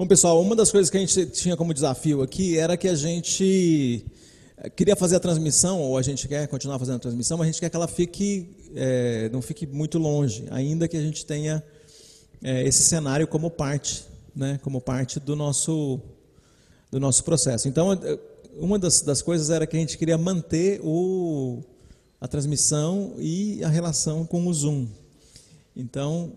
Bom, pessoal, uma das coisas que a gente tinha como desafio aqui era que a gente eh, queria fazer a transmissão, ou a gente quer continuar fazendo a transmissão, mas a gente quer que ela fique, é, não fique muito longe, ainda que a gente tenha é, esse cenário como parte, né, como parte do nosso, do nosso processo. Então, uma das, das coisas era que a gente queria manter o, a transmissão e a relação com o Zoom. Então,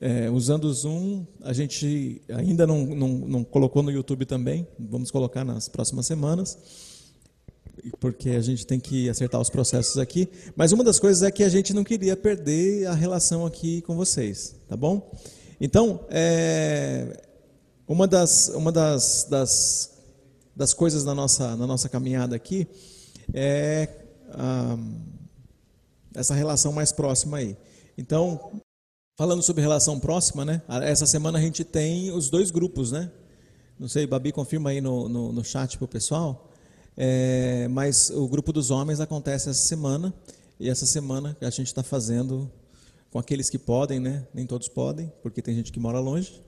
é, usando o Zoom, a gente ainda não, não, não, colocou no YouTube também, vamos colocar nas próximas semanas, porque a gente tem que acertar os processos aqui. Mas uma das coisas é que a gente não queria perder a relação aqui com vocês, tá bom? Então, é, uma das, uma das, das, das coisas na nossa, na nossa caminhada aqui é ah, essa relação mais próxima aí. Então, Falando sobre relação próxima, né? Essa semana a gente tem os dois grupos, né? Não sei, Babi, confirma aí no, no, no chat para o pessoal. É, mas o grupo dos homens acontece essa semana. E essa semana a gente está fazendo com aqueles que podem, né? Nem todos podem, porque tem gente que mora longe.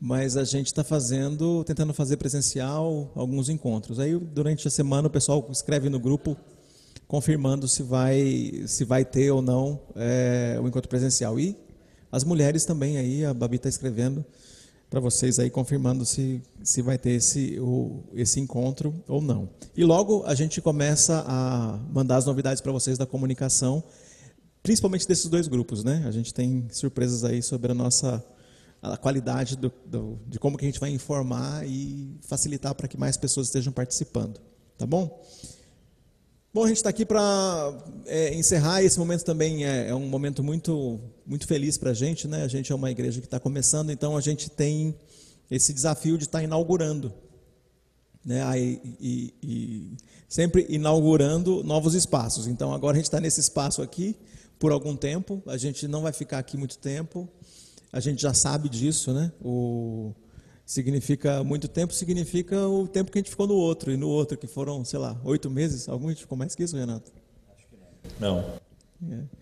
Mas a gente está fazendo, tentando fazer presencial alguns encontros. Aí durante a semana o pessoal escreve no grupo confirmando se vai, se vai ter ou não é, o encontro presencial. E as mulheres também aí, a Babi está escrevendo para vocês aí, confirmando se, se vai ter esse, o, esse encontro ou não. E logo a gente começa a mandar as novidades para vocês da comunicação, principalmente desses dois grupos, né? A gente tem surpresas aí sobre a nossa a qualidade do, do, de como que a gente vai informar e facilitar para que mais pessoas estejam participando, tá bom? Bom, a gente está aqui para é, encerrar. Esse momento também é, é, um momento muito, muito feliz para a gente. Né? A gente é uma igreja que está começando, então a gente tem esse desafio de estar tá inaugurando. Né? Aí, e, e, sempre inaugurando novos espaços. Então agora a gente está nesse espaço aqui por algum tempo. A gente não vai ficar aqui muito tempo. A gente já sabe disso, né? O, significa muito tempo, significa o tempo que a gente ficou no outro, e no outro, que foram, sei lá, oito meses. Algum a gente ficou mais que isso, Renato? Acho que não. Não. É.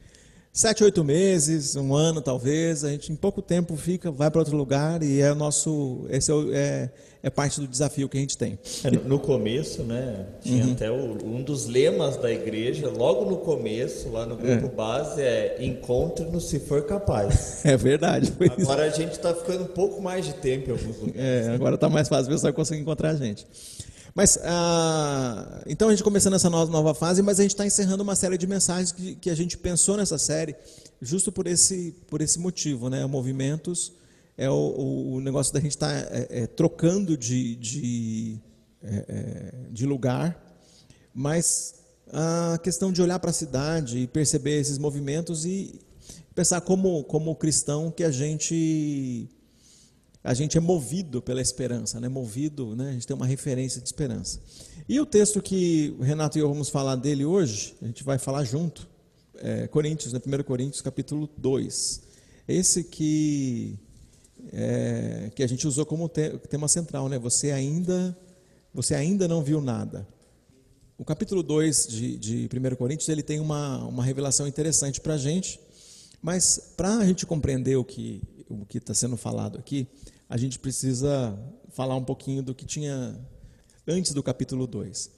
Sete, oito meses, um ano talvez, a gente em pouco tempo fica, vai para outro lugar e é o nosso, esse é, é, é parte do desafio que a gente tem. É, no começo, né, tinha uhum. até o, um dos lemas da igreja, logo no começo, lá no grupo é. base, é encontre-nos se for capaz. É verdade. Agora isso. a gente está ficando um pouco mais de tempo em alguns lugares. É, agora está mais fácil, você vai conseguir encontrar a gente. Mas, ah, então a gente começando essa nova, fase, mas a gente está encerrando uma série de mensagens que, que, a gente pensou nessa série, justo por esse, por esse motivo, né? Movimentos é o, o negócio da gente estar tá, é, é, trocando de, de, é, é, de lugar, mas a questão de olhar para a cidade e perceber esses movimentos e pensar como, como cristão que a gente a gente é movido pela esperança, né? movido, né? a gente tem uma referência de esperança. E o texto que o Renato e eu vamos falar dele hoje, a gente vai falar junto, é Coríntios, né? 1 Coríntios capítulo 2. Esse que é, que a gente usou como tema central, né? Você ainda, você ainda não viu nada. O capítulo 2 de, de 1 Coríntios ele tem uma, uma revelação interessante para a gente, mas para a gente compreender o que o que está sendo falado aqui, a gente precisa falar um pouquinho do que tinha antes do capítulo 2.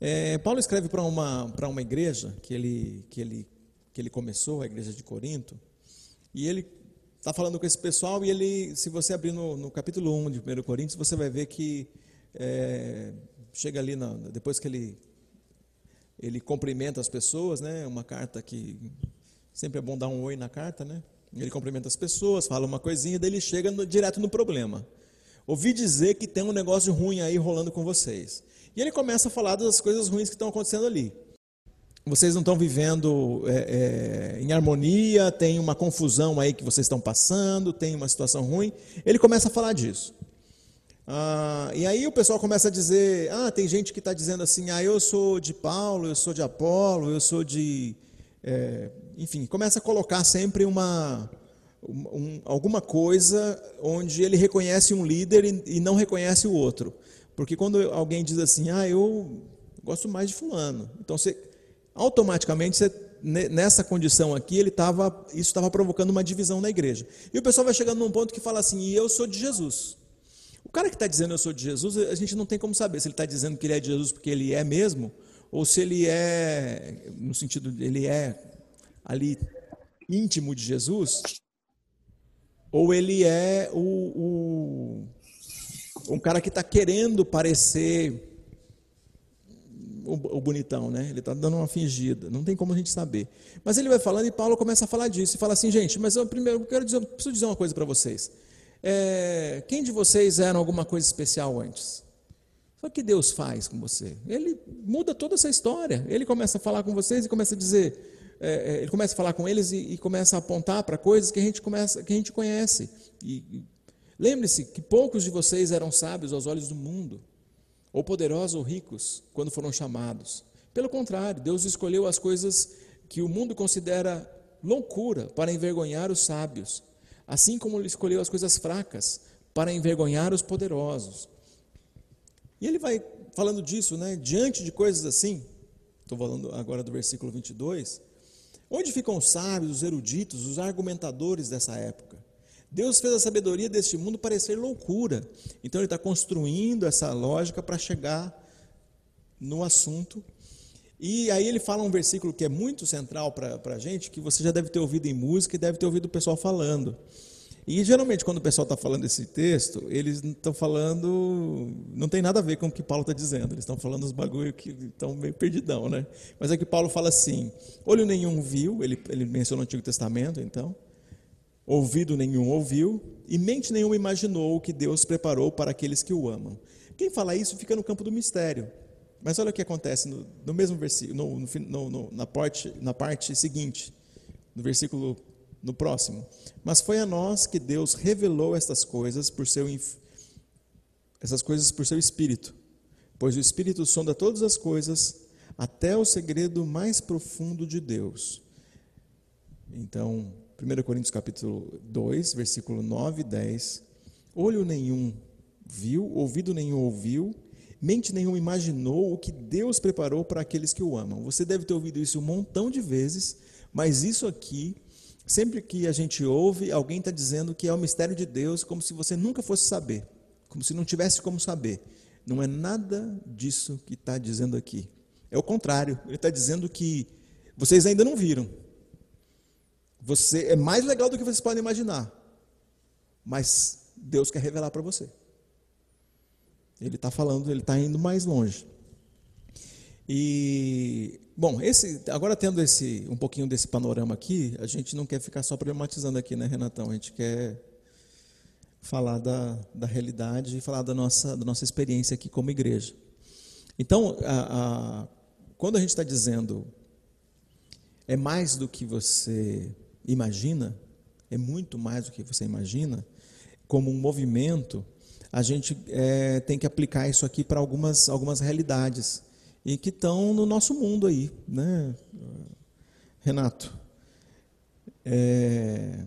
É, Paulo escreve para uma, para uma igreja que ele, que, ele, que ele começou, a igreja de Corinto, e ele está falando com esse pessoal e ele, se você abrir no, no capítulo 1 de 1 Coríntios, você vai ver que é, chega ali, na, depois que ele, ele cumprimenta as pessoas, né, uma carta que sempre é bom dar um oi na carta, né? Ele cumprimenta as pessoas, fala uma coisinha, daí ele chega no, direto no problema. Ouvi dizer que tem um negócio ruim aí rolando com vocês. E ele começa a falar das coisas ruins que estão acontecendo ali vocês não estão vivendo é, é, em harmonia, tem uma confusão aí que vocês estão passando, tem uma situação ruim. Ele começa a falar disso. Ah, e aí o pessoal começa a dizer: ah, tem gente que está dizendo assim, ah, eu sou de Paulo, eu sou de Apolo, eu sou de. É, enfim, começa a colocar sempre uma, um, alguma coisa onde ele reconhece um líder e, e não reconhece o outro. Porque quando alguém diz assim, ah, eu gosto mais de fulano, então você automaticamente você nessa condição aqui, ele tava, isso estava provocando uma divisão na igreja. E o pessoal vai chegando num ponto que fala assim: e eu sou de Jesus. O cara que está dizendo eu sou de Jesus, a gente não tem como saber se ele está dizendo que ele é de Jesus porque ele é mesmo, ou se ele é, no sentido, ele é ali íntimo de Jesus, ou ele é o, o um cara que está querendo parecer o, o bonitão, né? Ele está dando uma fingida. Não tem como a gente saber. Mas ele vai falando e Paulo começa a falar disso. E fala assim, gente, mas eu primeiro eu quero dizer, preciso dizer uma coisa para vocês. É, quem de vocês era alguma coisa especial antes? Só que Deus faz com você. Ele muda toda essa história. Ele começa a falar com vocês e começa a dizer, é, é, ele começa a falar com eles e, e começa a apontar para coisas que a gente começa, que a gente conhece. E, lembre-se que poucos de vocês eram sábios aos olhos do mundo ou poderosos ou ricos, quando foram chamados. Pelo contrário, Deus escolheu as coisas que o mundo considera loucura para envergonhar os sábios, assim como ele escolheu as coisas fracas para envergonhar os poderosos. E ele vai falando disso, né? Diante de coisas assim, estou falando agora do versículo 22, onde ficam os sábios, os eruditos, os argumentadores dessa época? Deus fez a sabedoria deste mundo parecer loucura. Então ele está construindo essa lógica para chegar no assunto. E aí ele fala um versículo que é muito central para a gente, que você já deve ter ouvido em música e deve ter ouvido o pessoal falando. E geralmente quando o pessoal está falando esse texto, eles estão falando, não tem nada a ver com o que Paulo está dizendo, eles estão falando os bagulho que estão meio perdidão, né? Mas é que Paulo fala assim: olho nenhum viu, ele, ele menciona o Antigo Testamento, então, ouvido nenhum ouviu e mente nenhuma imaginou o que Deus preparou para aqueles que o amam. Quem fala isso fica no campo do mistério. Mas olha o que acontece no, no mesmo versículo, no, no, na, parte, na parte seguinte, no versículo no próximo. Mas foi a nós que Deus revelou estas coisas por seu essas coisas por seu espírito, pois o espírito sonda todas as coisas, até o segredo mais profundo de Deus. Então, 1 Coríntios capítulo 2, versículo 9 e 10. Olho nenhum viu, ouvido nenhum ouviu, mente nenhuma imaginou o que Deus preparou para aqueles que o amam. Você deve ter ouvido isso um montão de vezes, mas isso aqui, sempre que a gente ouve, alguém está dizendo que é o mistério de Deus, como se você nunca fosse saber, como se não tivesse como saber. Não é nada disso que está dizendo aqui. É o contrário, ele está dizendo que vocês ainda não viram, você é mais legal do que vocês podem imaginar. Mas Deus quer revelar para você. Ele está falando, ele está indo mais longe. E bom, esse agora tendo esse um pouquinho desse panorama aqui, a gente não quer ficar só problematizando aqui, né, Renatão? A gente quer falar da, da realidade e falar da nossa, da nossa experiência aqui como igreja. Então, a, a, quando a gente está dizendo é mais do que você imagina, é muito mais do que você imagina, como um movimento, a gente é, tem que aplicar isso aqui para algumas, algumas realidades e que estão no nosso mundo aí, né, Renato? É,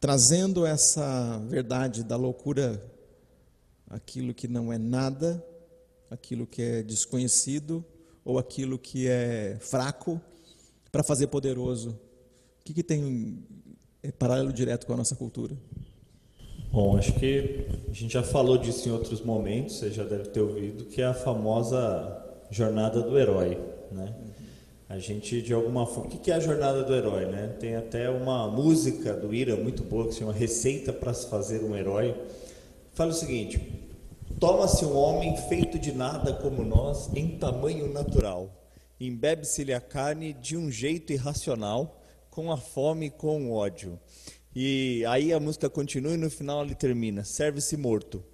trazendo essa verdade da loucura, aquilo que não é nada, aquilo que é desconhecido ou aquilo que é fraco, para fazer poderoso que, que tem é, paralelo direto com a nossa cultura? Bom, acho que a gente já falou disso em outros momentos, você já deve ter ouvido, que é a famosa jornada do herói, né? A gente, de alguma forma... O que é a jornada do herói, né? Tem até uma música do Ira muito boa que se chama Receita para se fazer um herói. Fala o seguinte, toma-se um homem feito de nada como nós, em tamanho natural. Embebe-se-lhe a carne de um jeito irracional, com a fome e com o ódio. E aí a música continua e no final ele termina: serve-se morto.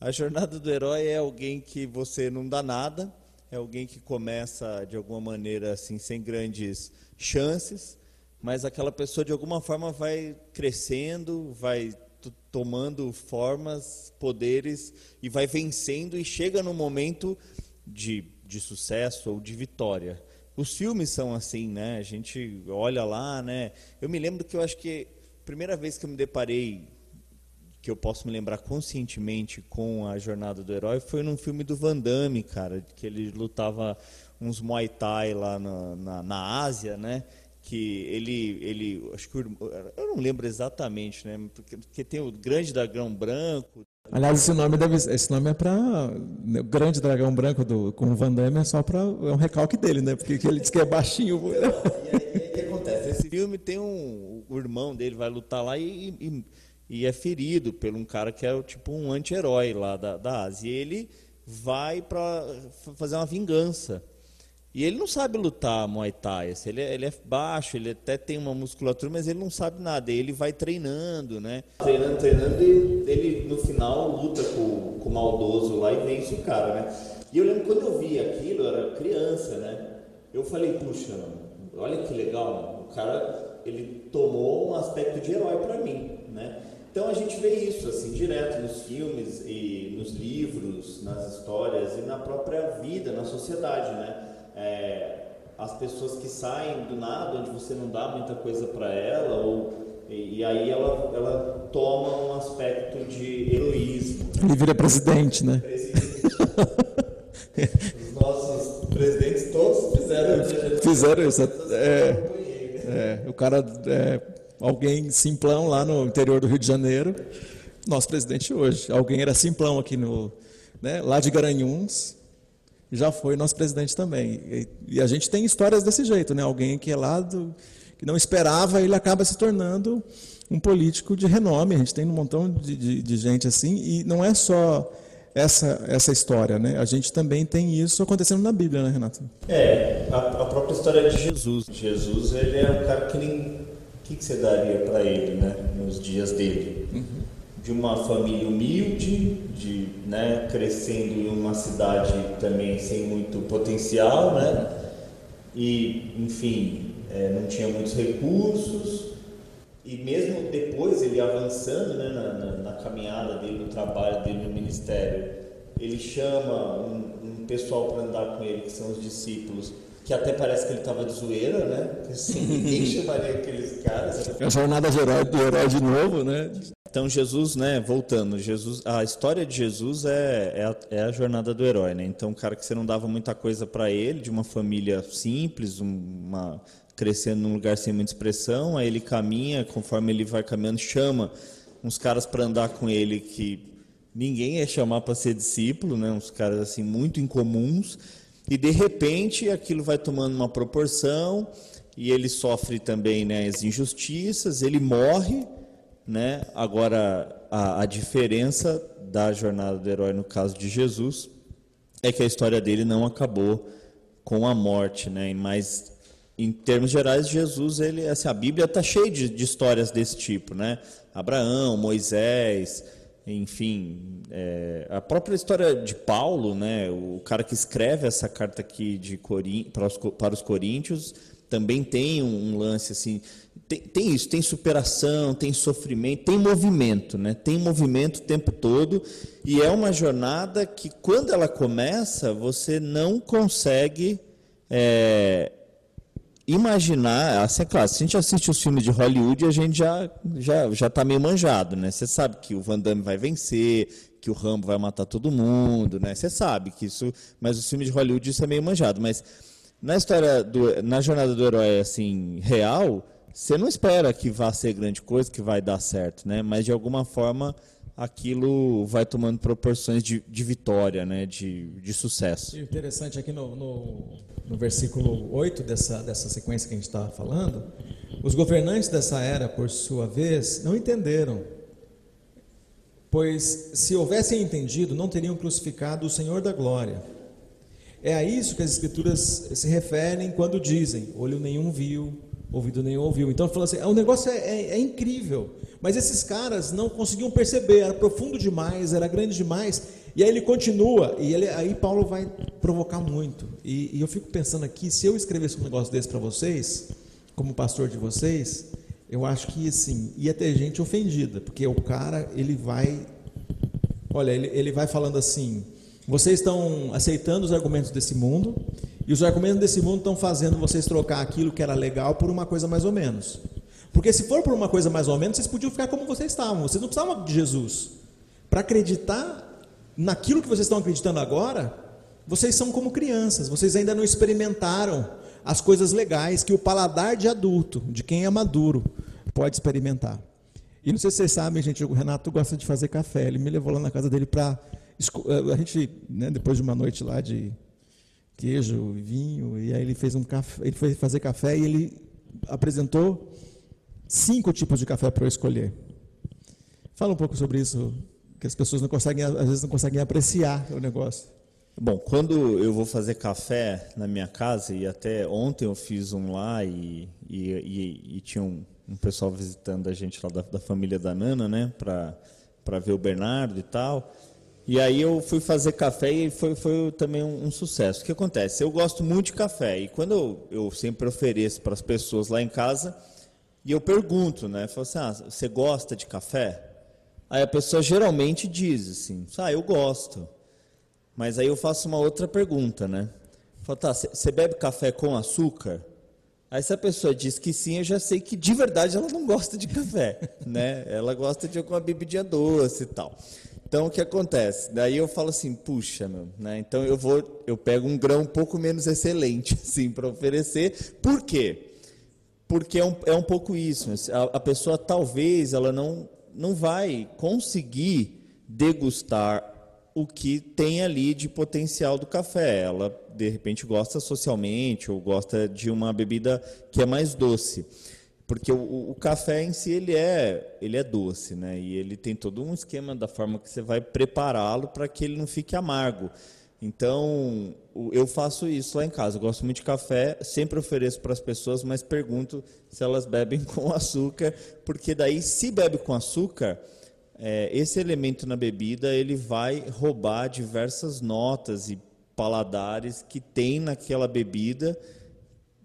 A jornada do herói é alguém que você não dá nada, é alguém que começa de alguma maneira assim sem grandes chances, mas aquela pessoa de alguma forma vai crescendo, vai tomando formas, poderes e vai vencendo e chega no momento de, de sucesso ou de vitória. Os filmes são assim, né? A gente olha lá, né? Eu me lembro que eu acho que a primeira vez que eu me deparei, que eu posso me lembrar conscientemente com a jornada do herói, foi num filme do Van Damme, cara, que ele lutava uns Muay Thai lá na, na, na Ásia, né? que ele, ele acho que eu não lembro exatamente, né? Porque, porque tem o grande dragão branco. Aliás, esse nome deve, esse nome é para né, o grande dragão branco do com o Van Damme é só para é um recalque dele, né? Porque ele diz que é baixinho. e aí, o que acontece? Esse filme tem um o irmão dele vai lutar lá e, e, e é ferido por um cara que é tipo um anti-herói lá da, da Ásia. E ele vai para fazer uma vingança. E ele não sabe lutar Muay Thai. Assim, ele, é, ele é baixo, ele até tem uma musculatura, mas ele não sabe nada. Ele vai treinando, né? Treinando, treinando, e ele no final luta com, com o maldoso lá e vence o cara, né? E eu lembro quando eu vi aquilo, eu era criança, né? Eu falei, puxa, olha que legal, o cara ele tomou um aspecto de herói para mim? Então a gente vê isso assim direto nos filmes e nos livros, nas histórias e na própria vida, na sociedade, né? é, as pessoas que saem do nada, onde você não dá muita coisa para ela, ou, e, e, aí ela, ela toma um aspecto de heroísmo. Ele vira presidente, né? Presidente. Os nossos presidentes todos fizeram isso. Fizeram isso. É, é, o cara, é, alguém simplão lá no interior do Rio de Janeiro, nosso presidente hoje. Alguém era simplão aqui no, né, lá de Garanhuns, já foi nosso presidente também. E, e, a gente tem histórias desse jeito, né? Alguém que é lá do, que não esperava, ele acaba se tornando um político de renome. A gente tem um montão de, de, de gente assim, e não é só essa, essa história, né? A gente também tem isso acontecendo na Bíblia, né, Renato? É, a, a própria história de Jesus. Jesus, ele é um cara que nem... O que, que você daria para ele, né? Nos dias dele? Uhum de uma família humilde, de né, crescendo em uma cidade também sem muito potencial, né? E, enfim, é, não tinha muitos recursos. E mesmo depois ele avançando né, na, na, na, caminhada dele, no trabalho dele no ministério, ele chama um, um pessoal para andar com ele, que são os discípulos, que até parece que ele estava de zoeira, né? Assim, ninguém chamaria aqueles caras. É a jornada de herói, de herói de novo, né? Então Jesus, né, voltando, Jesus, a história de Jesus é, é, a, é a jornada do herói, né? Então, um cara que você não dava muita coisa para ele, de uma família simples, uma crescendo num lugar sem muita expressão, aí ele caminha, conforme ele vai caminhando, chama uns caras para andar com ele que ninguém ia chamar para ser discípulo, né? Uns caras assim muito incomuns, e de repente aquilo vai tomando uma proporção e ele sofre também, né, as injustiças, ele morre né? Agora, a, a diferença da jornada do herói no caso de Jesus é que a história dele não acabou com a morte, né? Mas em termos gerais, Jesus, ele, assim, a Bíblia está cheia de, de, histórias desse tipo, né? Abraão, Moisés, enfim, é, a própria história de Paulo, né? O cara que escreve essa carta aqui de para, os, para os Coríntios também tem um, um lance assim tem, tem, isso, tem superação, tem sofrimento, tem movimento, né? Tem movimento o tempo todo e é uma jornada que quando ela começa você não consegue é, imaginar, assim, é claro, se a gente assiste os filmes de Hollywood a gente já já já está meio manjado, né? Você sabe que o Van Damme vai vencer, que o Rambo vai matar todo mundo, né? Você sabe que isso, mas os filmes de Hollywood isso é meio manjado, mas na história do, na jornada do herói assim real você não espera que vá ser grande coisa, que vai dar certo, né? Mas de alguma forma aquilo vai tomando proporções de, de vitória, né? de, de sucesso. interessante aqui no, no, no, versículo 8 dessa, dessa sequência que a gente está falando, os governantes dessa era, por sua vez, não entenderam. Pois se houvessem entendido, não teriam crucificado o Senhor da glória. É a isso que as Escrituras se referem quando dizem: olho nenhum viu, ouvido nenhum ouviu. Então ele falou assim: o é negócio é, é, é, incrível. Mas esses caras não conseguiam perceber, era profundo demais, era grande demais. E aí ele continua, e ele, aí Paulo vai provocar muito. E, e eu fico pensando aqui: se eu escrevesse um negócio desse para vocês, como pastor de vocês, eu acho que assim, ia ter gente ofendida, porque o cara, ele vai. Olha, ele, ele vai falando assim: vocês estão aceitando os argumentos desse mundo, e os argumentos desse mundo estão fazendo vocês trocar aquilo que era legal por uma coisa mais ou menos. Porque se for por uma coisa mais ou menos, vocês podiam ficar como vocês estavam. Vocês não precisavam de Jesus. Para acreditar naquilo que vocês estão acreditando agora, vocês são como crianças. Vocês ainda não experimentaram as coisas legais que o paladar de adulto, de quem é maduro, pode experimentar. E não sei se vocês sabem, gente, o Renato gosta de fazer café. Ele me levou lá na casa dele para. Eh, a gente, né, depois de uma noite lá de queijo vinho, e aí ele fez um café, ele foi fazer café e ele apresentou cinco tipos de café para eu escolher. Fala um pouco sobre isso, que as pessoas não conseguem, às vezes não conseguem apreciar o negócio. Bom, quando eu vou fazer café na minha casa, e até ontem eu fiz um lá e, e, e, e tinha um, um, pessoal visitando a gente lá da, da família da Nana, né, para ver o Bernardo e tal. E aí eu fui fazer café e foi, foi também um, um, sucesso. O que acontece? Eu gosto muito de café e quando eu, eu sempre ofereço para as pessoas lá em casa, e eu pergunto, né, falo assim, ah, você gosta de café? Aí a pessoa geralmente diz assim, ah, eu gosto. Mas aí eu faço uma outra pergunta, né? Falo, tá, você bebe café com açúcar? Aí se a pessoa diz que sim, eu já sei que de verdade ela não gosta de café, né? Ela gosta de alguma bebida doce e tal. Então o que acontece? Daí eu falo assim, puxa, meu, né? Então eu vou, eu pego um grão um pouco menos excelente, assim, para oferecer. Por quê? Porque é um, é um pouco isso. A, a pessoa talvez ela não não vai conseguir degustar o que tem ali de potencial do café. Ela de repente gosta socialmente ou gosta de uma bebida que é mais doce porque o, o, café em si ele é ele é doce, né? E ele tem todo um esquema da forma que você vai prepará-lo para que ele não fique amargo. Então eu faço isso lá em casa. Eu gosto muito de café, sempre ofereço para as pessoas, mas pergunto se elas bebem com açúcar, porque daí se bebe com açúcar é, esse elemento na bebida ele vai roubar diversas notas e paladares que tem naquela bebida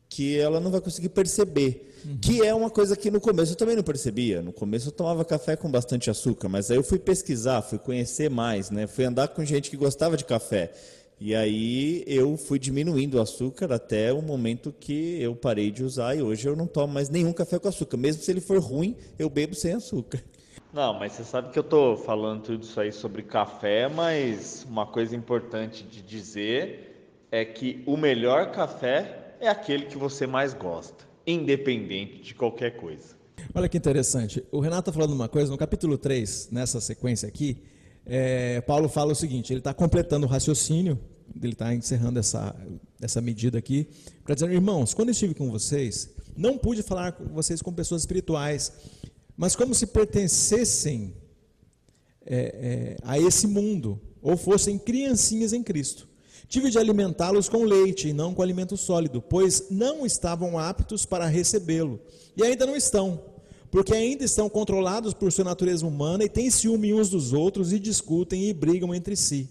que ela não vai conseguir perceber. Uhum. Que é uma coisa que no começo eu também não percebia. No começo eu tomava café com bastante açúcar, mas aí eu fui pesquisar, fui conhecer mais, né? Fui andar com gente que gostava de café. E aí eu fui diminuindo o açúcar até o momento que eu parei de usar e hoje eu não tomo mais nenhum café com açúcar. Mesmo se ele for ruim, eu bebo sem açúcar. Não, mas você sabe que eu estou falando tudo isso aí sobre café, mas uma coisa importante de dizer é que o melhor café é aquele que você mais gosta independente de qualquer coisa. Olha que interessante. O Renato está falando uma coisa, no capítulo 3, nessa sequência aqui, é, Paulo fala o seguinte: ele está completando o raciocínio, ele está encerrando essa, essa medida aqui, para dizer, irmãos, quando estive com vocês, não pude falar com vocês como pessoas espirituais, mas como se pertencessem é, é, a esse mundo, ou fossem criancinhas em Cristo. Tive de alimentá-los com leite e não com alimento sólido, pois não estavam aptos para recebê-lo. E ainda não estão, porque ainda estão controlados por sua natureza humana e têm ciúme uns dos outros e discutem e brigam entre si.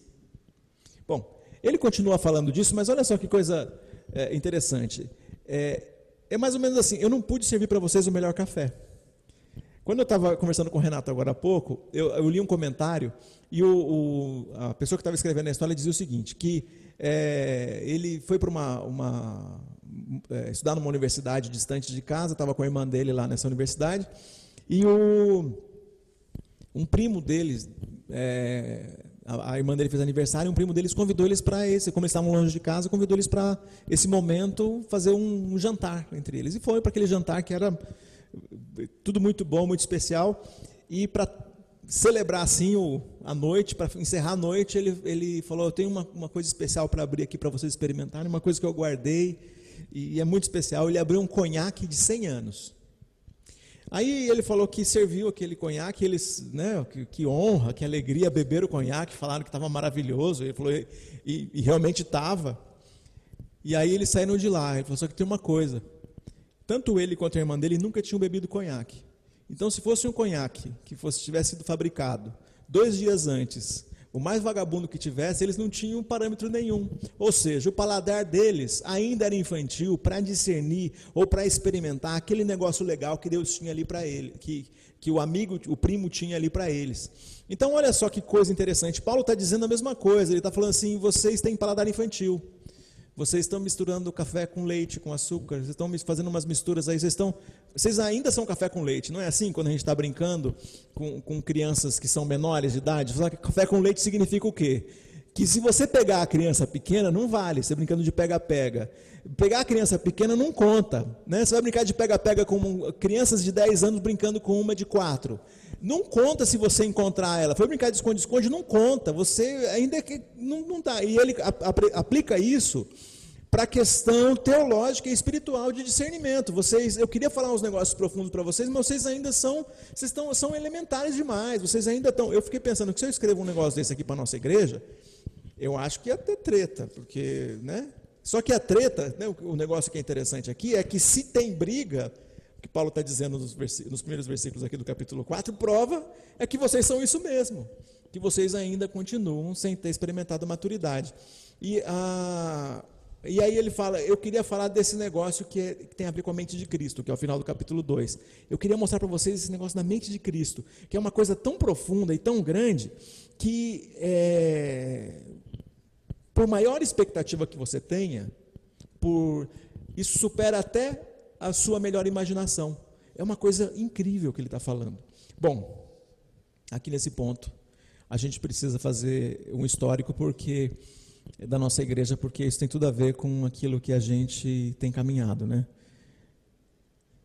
Bom, ele continua falando disso, mas olha só que coisa é, interessante. É, é mais ou menos assim: eu não pude servir para vocês o melhor café. Quando eu estava conversando com o Renato agora há pouco, eu, eu li um comentário e o, o, a pessoa que estava escrevendo a história dizia o seguinte: que é, ele foi para uma, uma é, estudar numa universidade distante de casa, estava com a irmã dele lá nessa universidade, e o, um primo deles, é, a, irmã dele fez aniversário, um primo deles convidou eles para esse, como eles estavam longe de casa, convidou eles para esse momento fazer um, um jantar entre eles. E foi para aquele jantar que era tudo muito bom, muito especial, e para celebrar assim o, a noite, para encerrar a noite, ele, ele falou: Eu tenho uma, uma coisa especial para abrir aqui para vocês experimentarem, uma coisa que eu guardei e, e é muito especial. Ele abriu um conhaque de 100 anos. Aí ele falou que serviu aquele conhaque, eles, né, que, que honra, que alegria, beber o conhaque, falaram que estava maravilhoso. Ele falou, e, e realmente estava. E aí eles saíram de lá. Ele falou: Só que tem uma coisa. Tanto ele quanto a irmã dele nunca tinham bebido conhaque. Então, se fosse um conhaque que fosse, tivesse sido fabricado dois dias antes, o mais vagabundo que tivesse, eles não tinham parâmetro nenhum. Ou seja, o paladar deles ainda era infantil para discernir ou para experimentar aquele negócio legal que Deus tinha ali para ele, que, que o amigo, o primo tinha ali para eles. Então, olha só que coisa interessante. Paulo está dizendo a mesma coisa. Ele está falando assim: vocês têm paladar infantil. Vocês estão misturando café com leite, com açúcar, vocês estão fazendo umas misturas aí, vocês estão. Vocês ainda são café com leite, não é assim quando a gente está brincando com, com crianças que são menores de idade? Café com leite significa o quê? que se você pegar a criança pequena, não vale, você brincando de pega-pega. Pegar a criança pequena não conta. Né? Você vai brincar de pega-pega com crianças de 10 anos brincando com uma de 4. Não conta se você encontrar ela. Foi brincar de esconde-esconde, não conta. Você ainda é que não, não tá. E ele aplica isso para a questão teológica e espiritual de discernimento. Vocês, eu queria falar uns negócios profundos para vocês, mas vocês ainda são, vocês estão, são elementares demais. Vocês ainda estão. Eu fiquei pensando que se eu escrevo um negócio desse aqui para nossa igreja, eu acho que ia ter treta, porque, né? Só que a treta, né, o negócio que é interessante aqui é que se tem briga, o que Paulo está dizendo nos, nos, primeiros versículos aqui do capítulo 4, prova é que vocês são isso mesmo, que vocês ainda continuam sem ter experimentado maturidade. E a, e aí ele fala, eu queria falar desse negócio que, é, que, tem a ver com a mente de Cristo, que é o final do capítulo 2. Eu queria mostrar para vocês esse negócio da mente de Cristo, que é uma coisa tão profunda e tão grande, que é, por maior expectativa que você tenha, por isso supera até a sua melhor imaginação. É uma coisa incrível que ele está falando. Bom, aqui nesse ponto, a gente precisa fazer um histórico, porque da nossa igreja, porque isso tem tudo a ver com aquilo que a gente tem caminhado, né?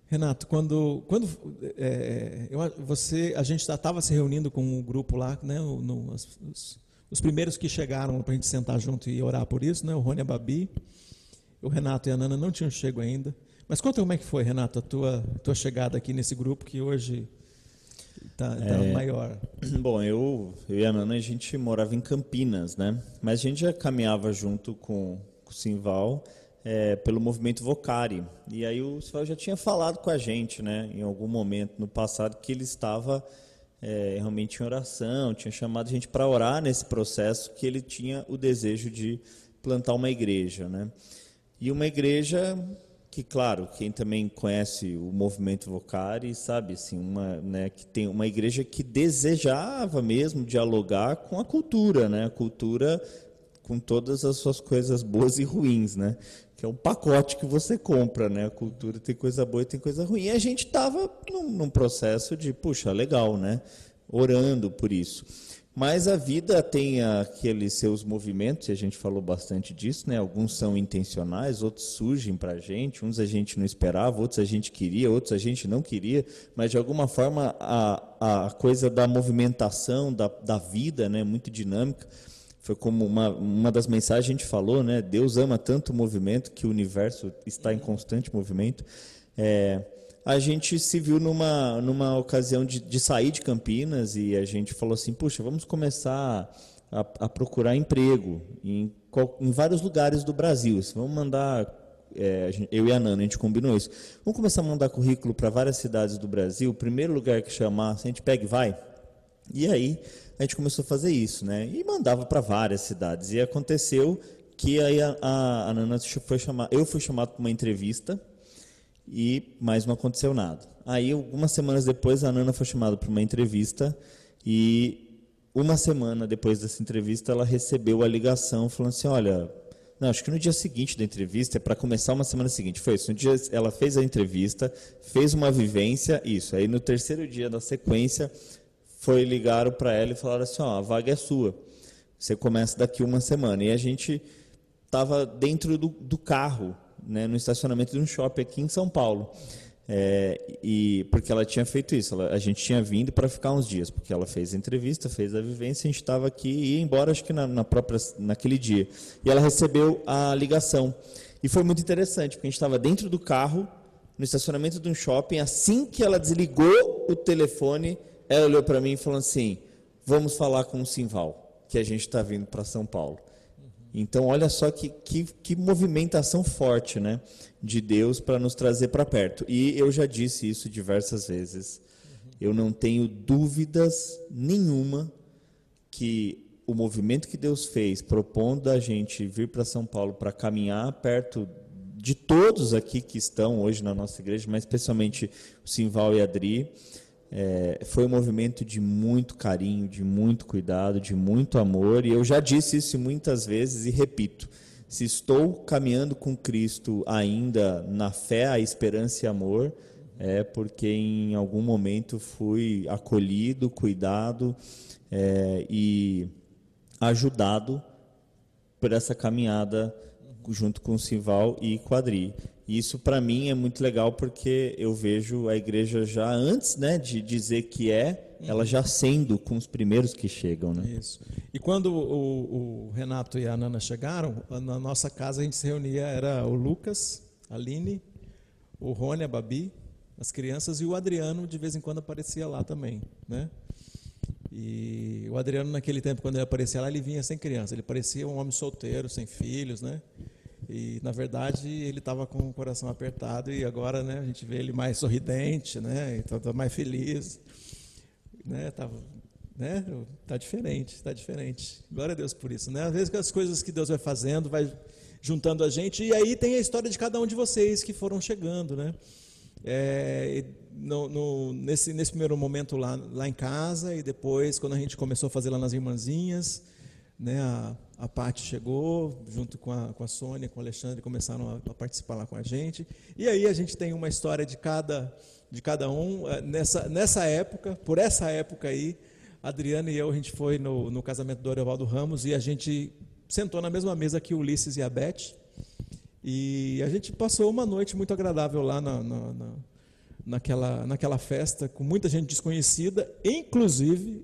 Renato, quando, quando é, eu, você, a gente estava se reunindo com o um grupo lá, né? No, os, os, primeiros que chegaram para a gente sentar junto e orar por isso, né? O Rony a Babi, o Renato e a Nana não tinham chego ainda. Mas conta como é que foi, Renato, a tua, tua chegada aqui nesse grupo que hoje Tá, tá é, maior. Bom, eu, eu e a Nana, a gente morava em Campinas, né? Mas a gente já caminhava junto com, com o Simval é, pelo movimento Vocari. E aí o Simval já tinha falado com a gente, né? Em algum momento no passado, que ele estava é, realmente em oração, tinha chamado a gente para orar nesse processo, que ele tinha o desejo de plantar uma igreja, né? E uma igreja que claro, quem também conhece o movimento Vocari sabe assim, uma, né, que tem uma igreja que desejava mesmo dialogar com a cultura, né, a cultura com todas as suas coisas boas e ruins, né, que é um pacote que você compra, né, a cultura tem coisa boa e tem coisa ruim. E a gente estava num, num processo de, puxa, legal, né, orando por isso. Mas a vida tem aqueles seus movimentos, e a gente falou bastante disso, né? Alguns são intencionais, outros surgem para a gente, uns a gente não esperava, outros a gente queria, outros a gente não queria, mas de alguma forma a, a coisa da movimentação da, da vida, né? Muito dinâmica. Foi como uma, uma das mensagens a gente falou, né? Deus ama tanto o movimento que o universo está em constante movimento. É, a gente se viu numa, numa ocasião de, de sair de Campinas e a gente falou assim, puxa, vamos começar a, a procurar emprego em, em, vários lugares do Brasil. Vamos mandar, é, eu e a Nana, a gente combinou isso. Vamos começar a mandar currículo para várias cidades do Brasil. O primeiro lugar que chamar, a gente pega e vai. E aí a gente começou a fazer isso, né? E mandava para várias cidades. E aconteceu que aí a, a, a Nana foi chamar, eu fui chamado para uma entrevista e mais não aconteceu nada. Aí, algumas semanas depois, a Nana foi chamada para uma entrevista e uma semana depois dessa entrevista, ela recebeu a ligação falando assim, olha, não, acho que no dia seguinte da entrevista, é para começar uma semana seguinte, foi isso. No dia, ela fez a entrevista, fez uma vivência, isso. Aí no terceiro dia da sequência, foi ligaram para ela e falaram assim, ó, a vaga é sua. Você começa daqui uma semana. E a gente estava dentro do, do carro né, no estacionamento de um shopping aqui em São Paulo. É, e porque ela tinha feito isso, ela, a gente tinha vindo para ficar uns dias, porque ela fez a entrevista, fez a vivência, a gente estava aqui e ia embora, acho que na, na, própria naquele dia. E ela recebeu a ligação e foi muito interessante, porque a gente estava dentro do carro, no estacionamento de um shopping. Assim que ela desligou o telefone, ela olhou para mim e falou assim: "Vamos falar com o Simval, que a gente está vindo para São Paulo." Então, olha só que, que, que movimentação forte né, de Deus para nos trazer para perto. E eu já disse isso diversas vezes. Eu não tenho dúvidas nenhuma que o movimento que Deus fez, propondo a gente vir para São Paulo para caminhar perto de todos aqui que estão hoje na nossa igreja, mas especialmente o Simval e a Adri, é, foi um movimento de muito carinho, de muito cuidado, de muito amor, e eu já disse isso muitas vezes e repito: se estou caminhando com Cristo ainda na fé, a esperança e amor, é porque em algum momento fui acolhido, cuidado é, e ajudado por essa caminhada junto com Sival e Quadri. E isso para mim é muito legal porque eu vejo a igreja já antes, né, de dizer que é, ela já sendo com os primeiros que chegam, né? Isso. E quando o, o Renato e a Nana chegaram, na nossa casa a gente se reunia, era o Lucas, a Aline, o Rony, a Babi, as crianças e o Adriano de vez em quando aparecia lá também, né? E o Adriano naquele tempo quando ele aparecia lá, ele vinha sem criança, ele parecia um homem solteiro, sem filhos, né? E na verdade ele estava com o coração apertado e agora, né, a gente vê ele mais sorridente, né? Então tá mais feliz, né? Tá, né? Tá diferente, tá diferente. Glória a Deus por isso, né? Às vezes as coisas que Deus vai fazendo, vai juntando a gente e aí tem a história de cada um de vocês que foram chegando, né? É, no, no, nesse, nesse primeiro momento lá, lá em casa e depois quando a gente começou a fazer lá nas irmãzinhas, né, a, a Paty chegou, junto com a, com a Sônia, com o Alexandre, começaram a, a, participar lá com a gente. E aí a gente tem uma história de cada, de cada um. Eh, nessa, nessa época, por essa época aí, a Adriana e eu, a gente foi no, no casamento do Arevaldo Ramos e a gente sentou na mesma mesa que o Ulisses e a Beth. E a gente passou uma noite muito agradável lá na, na, na naquela, naquela festa, com muita gente desconhecida, inclusive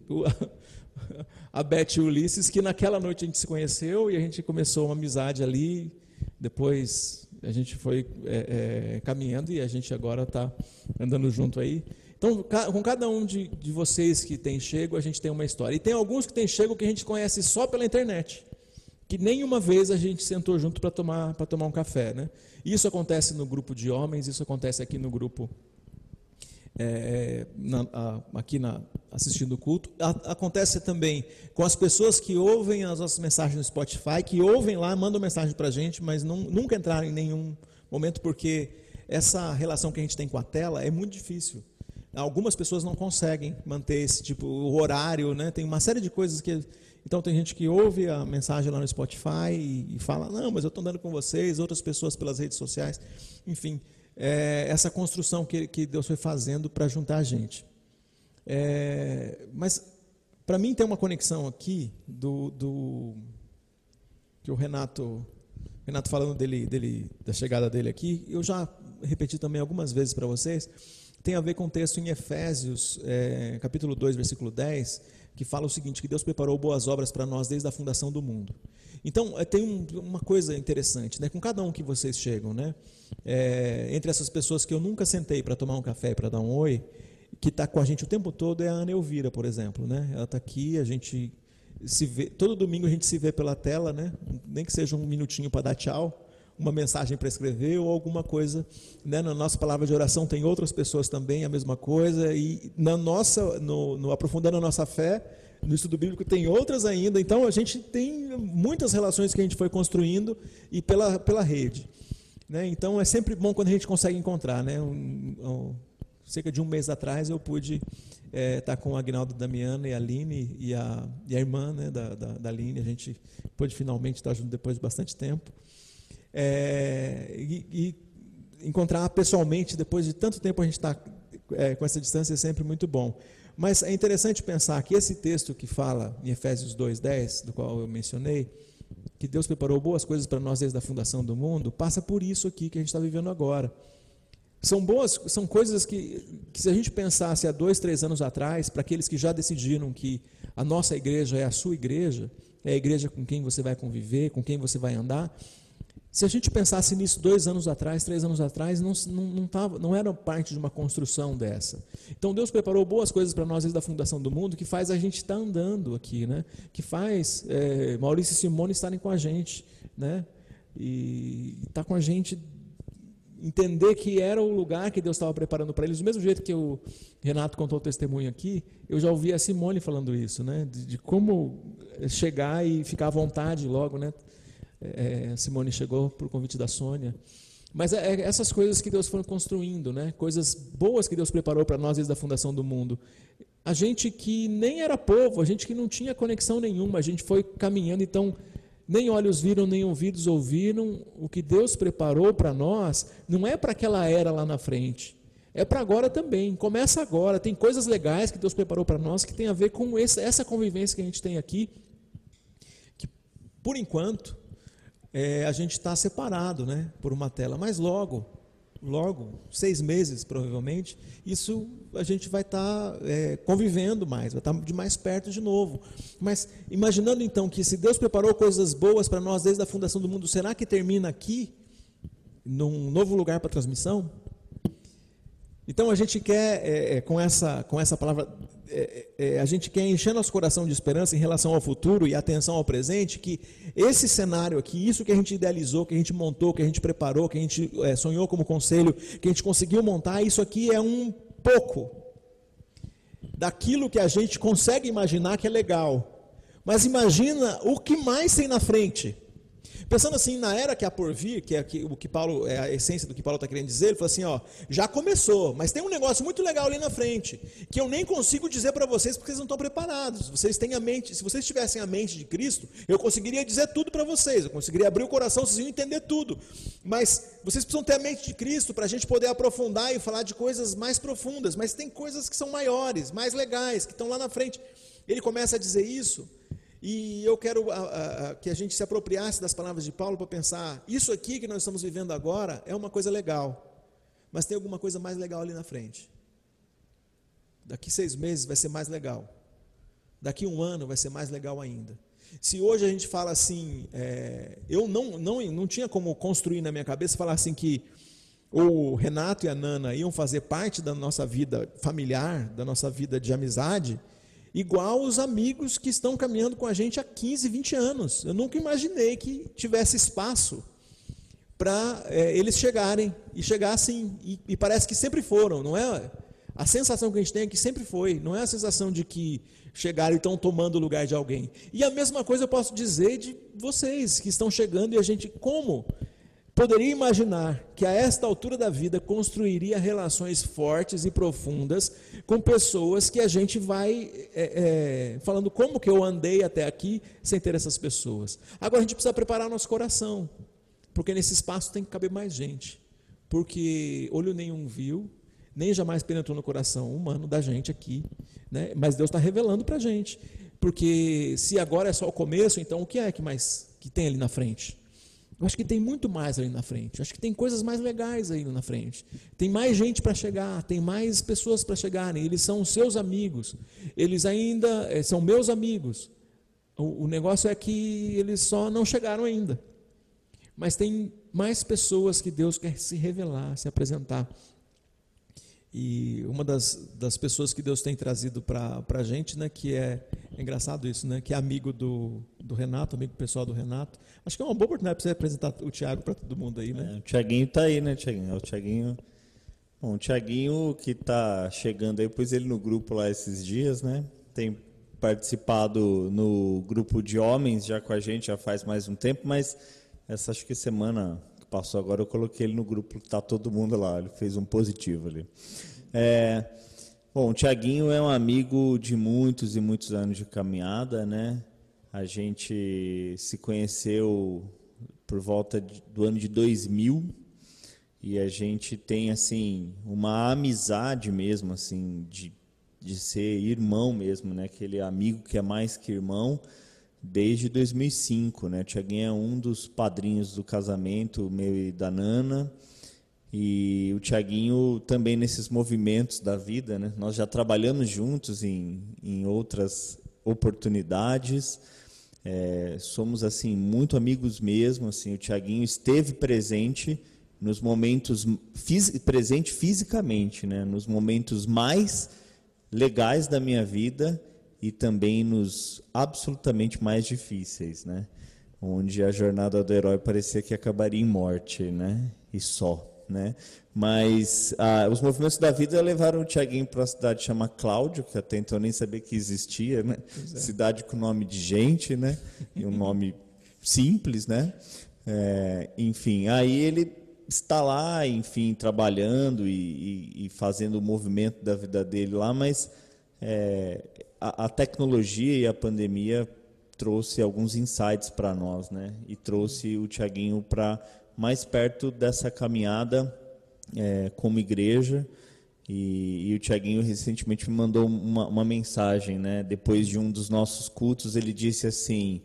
a Beth e o Ulisses, que naquela noite a gente se conheceu e a gente começou uma amizade ali. Depois a gente foi é, é, caminhando e a gente agora está andando junto aí. Então, com cada um de, de vocês que tem chego, a gente tem uma história. E tem alguns que tem chego que a gente conhece só pela internet. Que nenhuma vez a gente sentou junto para tomar, tomar um café. Né? Isso acontece no grupo de homens, isso acontece aqui no grupo é, na, a, aqui na, assistindo o culto. A, acontece também com as pessoas que ouvem as nossas mensagens no Spotify, que ouvem lá, mandam mensagem para a gente, mas não, nunca entraram em nenhum momento, porque essa relação que a gente tem com a tela é muito difícil. Algumas pessoas não conseguem manter esse tipo, o horário, né? tem uma série de coisas que. Então, tem gente que ouve a mensagem lá no Spotify e, e fala: Não, mas eu estou andando com vocês, outras pessoas pelas redes sociais. Enfim, é, essa construção que, que Deus foi fazendo para juntar a gente. É, mas, para mim, tem uma conexão aqui do, do que o Renato, Renato falando dele, dele, da chegada dele aqui, eu já repeti também algumas vezes para vocês, tem a ver com o texto em Efésios, é, capítulo 2, versículo 10, que fala o seguinte, que Deus preparou boas obras para nós desde a fundação do mundo. Então, é, tem um, uma coisa interessante, né? com cada um que vocês chegam, né? É, entre essas pessoas que eu nunca sentei para tomar um café, para dar um oi, que está com a gente o tempo todo é a Ana Elvira, por exemplo. Né? Ela está aqui, a gente se vê, todo domingo a gente se vê pela tela, né? nem que seja um minutinho para dar tchau, uma mensagem para escrever ou alguma coisa. Né? Na nossa palavra de oração tem outras pessoas também, a mesma coisa, e na nossa, no, no aprofundando a nossa fé, no estudo bíblico tem outras ainda, então a gente tem muitas relações que a gente foi construindo e pela, pela rede. Né? Então é sempre bom quando a gente consegue encontrar. Né? Um, um, cerca de um mês atrás eu pude estar é, tá com o Agnaldo Damiana e a Aline e a, e a irmã né, da, da, da Aline, a gente pôde finalmente estar junto depois de bastante tempo. É, e, e, encontrar pessoalmente, depois de tanto tempo a gente está é, com essa distância, é sempre muito bom. Mas é interessante pensar que esse texto que fala em Efésios 2,10, do qual eu mencionei, que Deus preparou boas coisas para nós desde a fundação do mundo, passa por isso aqui que a gente está vivendo agora. São boas, são coisas que, que se a gente pensasse há dois, três anos atrás, para aqueles que já decidiram que a nossa igreja é a sua igreja, é a igreja com quem você vai conviver, com quem você vai andar, se a gente pensasse nisso dois anos atrás, três anos atrás, não, não, não, tava, não era parte de uma construção dessa. Então Deus preparou boas coisas para nós desde a fundação do mundo, que faz a gente estar tá andando aqui, né? que faz é, Maurício e Simone estarem com a gente, né? e estar tá com a gente, entender que era o lugar que Deus estava preparando para eles. Do mesmo jeito que o Renato contou o testemunho aqui, eu já ouvi a Simone falando isso, né? de, de como chegar e ficar à vontade logo, né? É, Simone chegou por convite da Sônia. Mas é, é essas coisas que Deus foi construindo, né? coisas boas que Deus preparou para nós desde a fundação do mundo. A gente que nem era povo, a gente que não tinha conexão nenhuma, a gente foi caminhando, então nem olhos viram, nem ouvidos ouviram. O que Deus preparou para nós não é para aquela era lá na frente, é para agora também. Começa agora. Tem coisas legais que Deus preparou para nós que tem a ver com essa convivência que a gente tem aqui, que por enquanto é, a gente está separado né, por uma tela. Mas logo, logo, seis meses provavelmente, isso a gente vai estar tá, é, convivendo mais, vai estar tá de mais perto de novo. Mas imaginando então que se Deus preparou coisas boas para nós desde a fundação do mundo, será que termina aqui, num novo lugar para transmissão? Então a gente quer, é, é, com, essa, com essa palavra, é, é, é, a gente quer encher nosso coração de esperança em relação ao futuro e atenção ao presente, que esse cenário aqui, isso que a gente idealizou, que a gente montou, que a gente preparou, que a gente é, sonhou como conselho, que a gente conseguiu montar, isso aqui é um pouco daquilo que a gente consegue imaginar que é legal. Mas imagina o que mais tem na frente. Pensando assim, na era que há por vir, que é o que Paulo, é a essência do que Paulo está querendo dizer, ele falou assim, ó, já começou, mas tem um negócio muito legal ali na frente, que eu nem consigo dizer para vocês porque vocês não estão preparados. Vocês têm a mente, se vocês tivessem a mente de Cristo, eu conseguiria dizer tudo para vocês, eu conseguiria abrir o coração, vocês iam entender tudo. Mas vocês precisam ter a mente de Cristo para a gente poder aprofundar e falar de coisas mais profundas, mas tem coisas que são maiores, mais legais, que estão lá na frente. Ele começa a dizer isso e eu quero a, a, que a gente se apropriasse das palavras de Paulo para pensar: isso aqui que nós estamos vivendo agora é uma coisa legal, mas tem alguma coisa mais legal ali na frente. Daqui seis meses vai ser mais legal. Daqui um ano vai ser mais legal ainda. Se hoje a gente fala assim, é, eu não, não, não tinha como construir na minha cabeça falar assim que o Renato e a Nana iam fazer parte da nossa vida familiar, da nossa vida de amizade igual os amigos que estão caminhando com a gente há 15, 20 anos. Eu nunca imaginei que tivesse espaço para é, eles chegarem e chegar assim. E, e, parece que sempre foram, não é? A sensação que a gente tem é que sempre foi, não é a sensação de que chegaram e estão tomando o lugar de alguém. E a mesma coisa eu posso dizer de vocês que estão chegando e a gente, como? Poderia imaginar que a esta altura da vida construiria relações fortes e profundas com pessoas que a gente vai é, é, falando como que eu andei até aqui sem ter essas pessoas. Agora a gente precisa preparar nosso coração, porque nesse espaço tem que caber mais gente, porque olho nenhum viu, nem jamais penetrou no coração humano da gente aqui, né? mas Deus está revelando para a gente, porque se agora é só o começo, então o que é que mais que tem ali na frente? Eu acho que tem muito mais ali na frente. Eu acho que tem coisas mais legais aí na frente. Tem mais gente para chegar, tem mais pessoas para chegarem. Eles são seus amigos. Eles ainda é, são meus amigos. O, o negócio é que eles só não chegaram ainda. Mas tem mais pessoas que Deus quer se revelar, se apresentar. E uma das, das pessoas que Deus tem trazido para a gente, né, que é, é, engraçado isso, né, que é amigo do, do Renato, amigo pessoal do Renato. Acho que é uma boa oportunidade para você apresentar o Tiago para todo mundo aí, né? É, o Tiaguinho está aí, né, Tiaguinho? É o Tiaguinho. Bom, o Tiaguinho que está chegando aí, pus ele no grupo lá esses dias, né? Tem participado no grupo de homens já com a gente já faz mais um tempo, mas essa acho que semana passou agora, eu coloquei ele no grupo, tá todo mundo lá, ele fez um positivo ali. É, bom, o Tiaguinho é um amigo de muitos e muitos anos de caminhada, né? A gente se conheceu por volta de, do ano de 2000 e a gente tem assim uma amizade mesmo assim de, de ser irmão mesmo, né? Aquele amigo que é mais que irmão desde 2005, né? Tiaguinho é um dos padrinhos do casamento meu e da Nana. E o Tiaguinho também nesses movimentos da vida, né? Nós já trabalhamos juntos em, em outras oportunidades. É, somos assim muito amigos mesmo. Assim, o Tiaguinho esteve presente nos momentos presente fisicamente, né? Nos momentos mais legais da minha vida e também nos absolutamente mais difíceis, né? Onde a jornada do herói parecia que acabaria em morte, né? E só, né? Mas ah, os movimentos da vida levaram o Tiaguinho para uma cidade chamada Cláudio, que até então eu nem sabia que existia, né? É. Cidade com nome de gente, né? E um nome simples, né? É, enfim, aí ele está lá, enfim, trabalhando e, e, e, fazendo o movimento da vida dele lá, mas é, a, a tecnologia e a pandemia trouxe alguns insights para nós, né? E trouxe o Tiaguinho para mais perto dessa caminhada é, como igreja. E, e, o Tiaguinho recentemente me mandou uma, uma, mensagem, né? Depois de um dos nossos cultos, ele disse assim: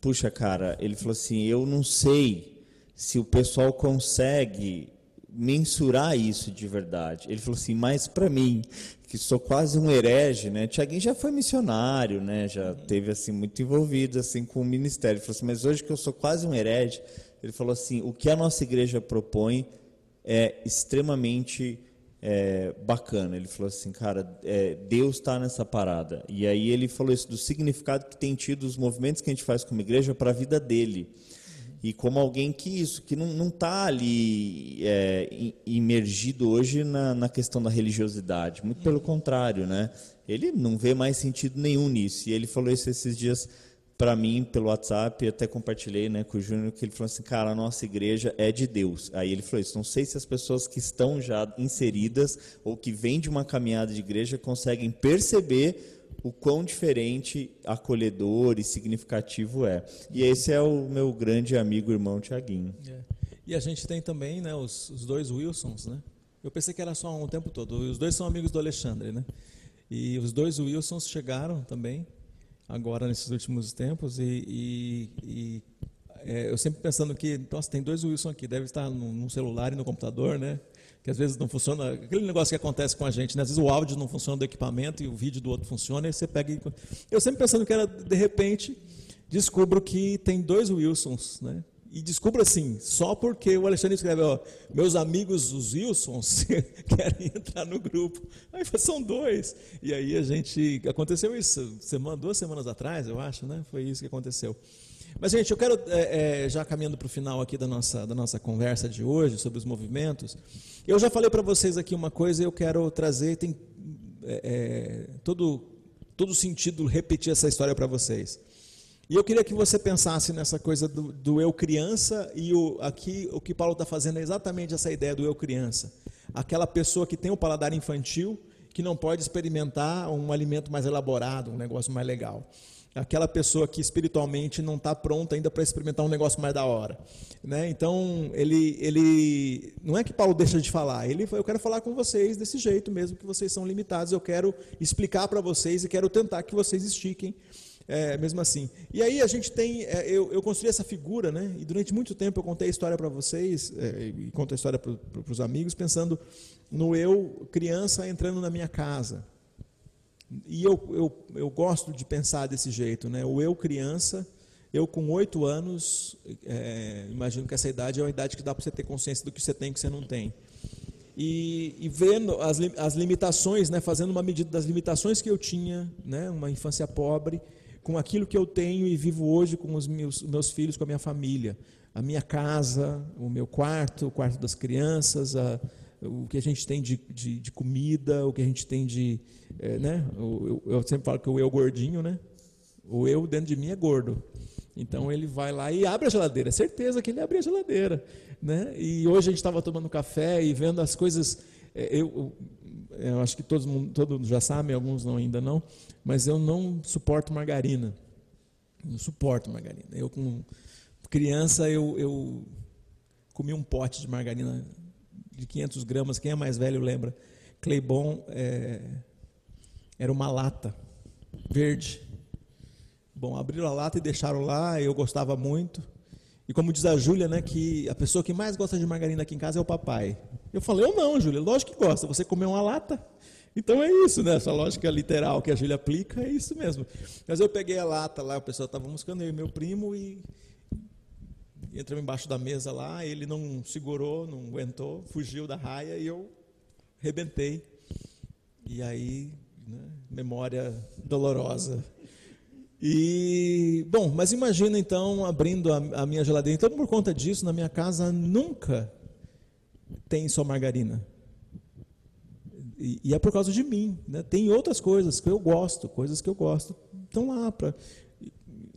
puxa, cara, ele falou assim, eu não sei se o pessoal consegue mensurar isso de verdade. Ele falou assim, mas para mim, que sou quase um herege, né? Tiaguinho já foi missionário, né? Já teve assim muito envolvido assim com o ministério. Ele falou assim, mas hoje que eu sou quase um herege, ele falou assim, o que a nossa igreja propõe é extremamente é, bacana. Ele falou assim, cara, é, Deus está nessa parada. E aí ele falou isso do significado que tem tido os movimentos que a gente faz como igreja para a vida dele. E como alguém que isso, que não está ali é, imergido hoje na, na questão da religiosidade. Muito pelo contrário, né? Ele não vê mais sentido nenhum nisso. E ele falou isso esses dias para mim pelo WhatsApp, até compartilhei né, com o Júnior, que ele falou assim, cara, a nossa igreja é de Deus. Aí ele falou isso, não sei se as pessoas que estão já inseridas ou que vêm de uma caminhada de igreja conseguem perceber o quão diferente, acolhedor e significativo é. E esse é o meu grande amigo, irmão Tiaguinho. É. E a gente tem também né, os, os dois Wilsons, né? Eu pensei que era só um o tempo todo. Os dois são amigos do Alexandre, né? E os dois Wilsons chegaram também agora nesses últimos tempos e, e, e é, eu sempre pensando que, nossa, tem dois Wilson aqui, deve estar no, no, celular e no computador, né? Que às vezes não funciona, aquele negócio que acontece com a gente, né? Às vezes o áudio não funciona do equipamento e o vídeo do outro funciona, e você pega. E... Eu sempre pensando que era, de repente, descubro que tem dois Wilsons, né? E descubra assim, só porque o Alexandre escreve, ó, meus amigos os Wilsons querem entrar no grupo. Aí são dois. E aí a gente. Aconteceu isso semana, duas semanas atrás, eu acho, né? Foi isso que aconteceu. Mas, gente, eu quero, é, é, já caminhando para o final aqui da nossa, da nossa conversa de hoje sobre os movimentos, eu já falei para vocês aqui uma coisa e eu quero trazer, tem é, é todo, todo sentido repetir essa história para vocês. E eu queria que você pensasse nessa coisa do, do eu criança e o, aqui o que Paulo está fazendo é exatamente essa ideia do eu criança. Aquela pessoa que tem um paladar infantil, que não pode experimentar um alimento mais elaborado, um negócio mais legal. Aquela pessoa que espiritualmente não está pronta ainda para experimentar um negócio mais da hora. Né? Então, ele, ele. Não é que Paulo deixa de falar, ele eu quero falar com vocês desse jeito mesmo, que vocês são limitados, eu quero explicar para vocês e quero tentar que vocês estiquem é, mesmo assim. E aí a gente tem, é, eu, eu, construí essa figura, né? E durante muito tempo eu contei a história para vocês é, e conto a história para os amigos, pensando no eu criança entrando na minha casa. E eu, eu, eu gosto de pensar desse jeito, né? O eu criança, eu com oito anos, é, imagino que essa idade é uma idade que dá para você ter consciência do que você tem e que você não tem. E, e, vendo as, as limitações, né, fazendo uma medida das limitações que eu tinha, né, uma infância pobre, com aquilo que eu tenho e vivo hoje com os meus, meus filhos, com a minha família. A minha casa, o meu quarto, o quarto das crianças, a, o que a gente tem de, de, de, comida, o que a gente tem de. É, né? eu, eu, sempre falo que o eu gordinho, né? O eu dentro de mim é gordo. Então ele vai lá e abre a geladeira. É certeza que ele abre a geladeira. Né? E hoje a gente estava tomando café e vendo as coisas. É, eu, eu acho que todos, todos já sabem, alguns não, ainda não, mas eu não suporto margarina. Não suporto margarina. Eu, com criança, eu, eu comi um pote de margarina de 500 gramas. Quem é mais velho lembra. Cleibon é, era uma lata verde. Bom, abriram a lata e deixaram lá, eu gostava muito. E como diz a Júlia, né, que a pessoa que mais gosta de margarina aqui em casa é o papai. Eu falei, eu não, Júlia, lógico que gosta. Você comeu uma lata? Então é isso, né? Essa lógica literal que a Júlia aplica é isso mesmo. Mas eu peguei a lata lá, o pessoal estava buscando eu e meu primo e entramos embaixo da mesa lá, ele não segurou, não aguentou, fugiu da raia e eu rebentei. E aí, né, memória dolorosa. E, bom, mas imagina então abrindo a, a, minha geladeira. Então, por conta disso, na minha casa nunca tem só margarina. E, e é por causa de mim. Né? Tem outras coisas que eu gosto, coisas que eu gosto, estão lá para.